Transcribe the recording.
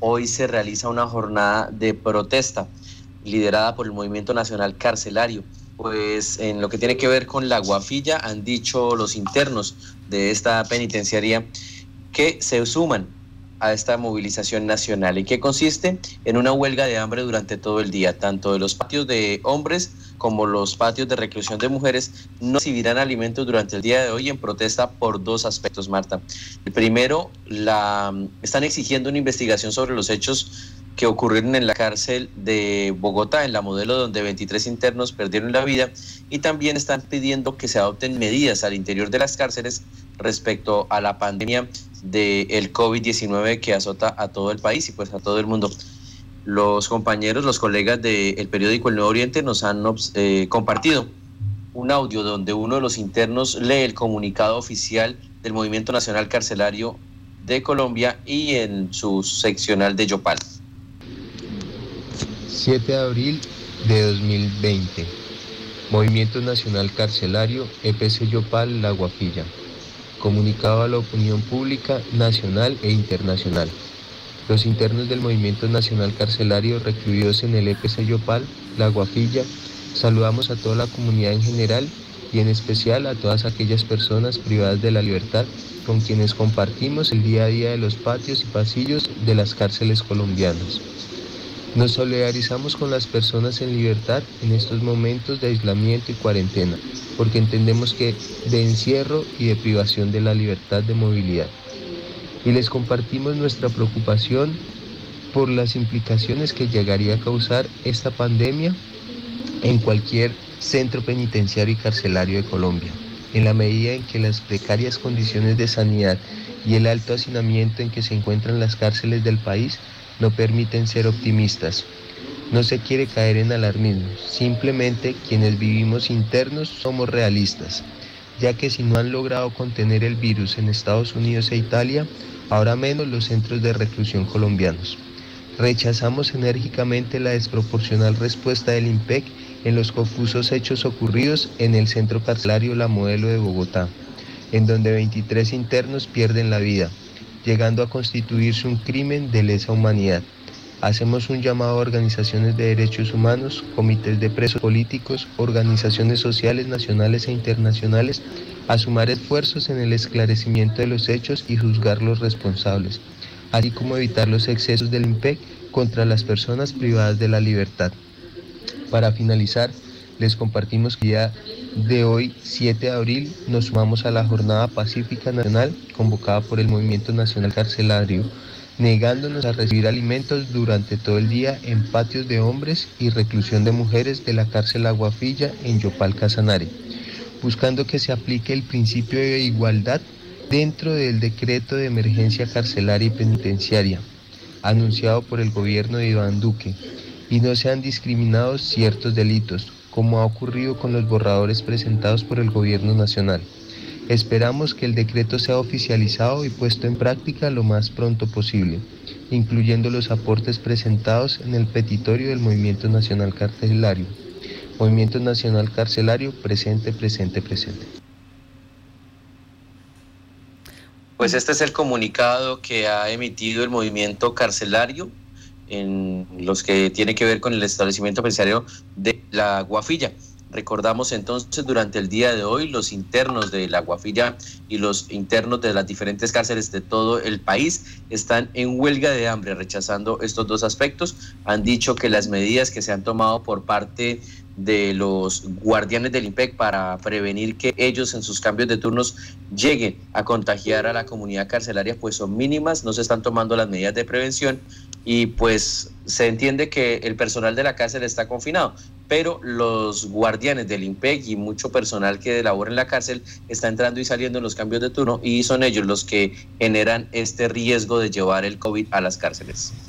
hoy se realiza una jornada de protesta liderada por el Movimiento Nacional Carcelario. Pues en lo que tiene que ver con la guafilla, han dicho los internos de esta penitenciaría que se suman a esta movilización nacional y que consiste en una huelga de hambre durante todo el día, tanto los patios de hombres como los patios de reclusión de mujeres no recibirán alimentos durante el día de hoy en protesta por dos aspectos, Marta. El primero, la, están exigiendo una investigación sobre los hechos que ocurrieron en la cárcel de Bogotá, en la modelo donde 23 internos perdieron la vida, y también están pidiendo que se adopten medidas al interior de las cárceles respecto a la pandemia del COVID-19 que azota a todo el país y pues a todo el mundo. Los compañeros, los colegas del periódico El Nuevo Oriente nos han eh, compartido un audio donde uno de los internos lee el comunicado oficial del Movimiento Nacional Carcelario de Colombia y en su seccional de Yopal. 7 de abril de 2020. Movimiento Nacional Carcelario, EPC Yopal, La Guafilla comunicado a la opinión pública nacional e internacional. Los internos del Movimiento Nacional Carcelario recluidos en el EPC Yopal, La Guafilla, saludamos a toda la comunidad en general y en especial a todas aquellas personas privadas de la libertad con quienes compartimos el día a día de los patios y pasillos de las cárceles colombianas. Nos solidarizamos con las personas en libertad en estos momentos de aislamiento y cuarentena, porque entendemos que de encierro y de privación de la libertad de movilidad. Y les compartimos nuestra preocupación por las implicaciones que llegaría a causar esta pandemia en cualquier centro penitenciario y carcelario de Colombia, en la medida en que las precarias condiciones de sanidad y el alto hacinamiento en que se encuentran las cárceles del país no permiten ser optimistas. No se quiere caer en alarmismo, simplemente quienes vivimos internos somos realistas, ya que si no han logrado contener el virus en Estados Unidos e Italia, ahora menos los centros de reclusión colombianos. Rechazamos enérgicamente la desproporcional respuesta del IMPEC en los confusos hechos ocurridos en el centro carcelario La Modelo de Bogotá, en donde 23 internos pierden la vida, llegando a constituirse un crimen de lesa humanidad. Hacemos un llamado a organizaciones de derechos humanos, comités de presos políticos, organizaciones sociales nacionales e internacionales a sumar esfuerzos en el esclarecimiento de los hechos y juzgar los responsables, así como evitar los excesos del IMPEC contra las personas privadas de la libertad. Para finalizar, les compartimos que ya de hoy, 7 de abril, nos sumamos a la Jornada Pacífica Nacional convocada por el Movimiento Nacional Carcelario negándonos a recibir alimentos durante todo el día en patios de hombres y reclusión de mujeres de la cárcel Aguafilla en Yopal Casanare, buscando que se aplique el principio de igualdad dentro del decreto de emergencia carcelaria y penitenciaria anunciado por el gobierno de Iván Duque y no sean discriminados ciertos delitos, como ha ocurrido con los borradores presentados por el gobierno nacional. Esperamos que el decreto sea oficializado y puesto en práctica lo más pronto posible, incluyendo los aportes presentados en el petitorio del Movimiento Nacional Carcelario. Movimiento Nacional Carcelario, presente, presente, presente. Pues este es el comunicado que ha emitido el movimiento carcelario en los que tiene que ver con el establecimiento penitenciario de la Guafilla. Recordamos entonces durante el día de hoy los internos de la Guafilla y los internos de las diferentes cárceles de todo el país están en huelga de hambre rechazando estos dos aspectos. Han dicho que las medidas que se han tomado por parte de los guardianes del IMPEC para prevenir que ellos en sus cambios de turnos lleguen a contagiar a la comunidad carcelaria pues son mínimas, no se están tomando las medidas de prevención y pues se entiende que el personal de la cárcel está confinado, pero los guardianes del IMPEC y mucho personal que labora en la cárcel está entrando y saliendo en los cambios de turno y son ellos los que generan este riesgo de llevar el COVID a las cárceles.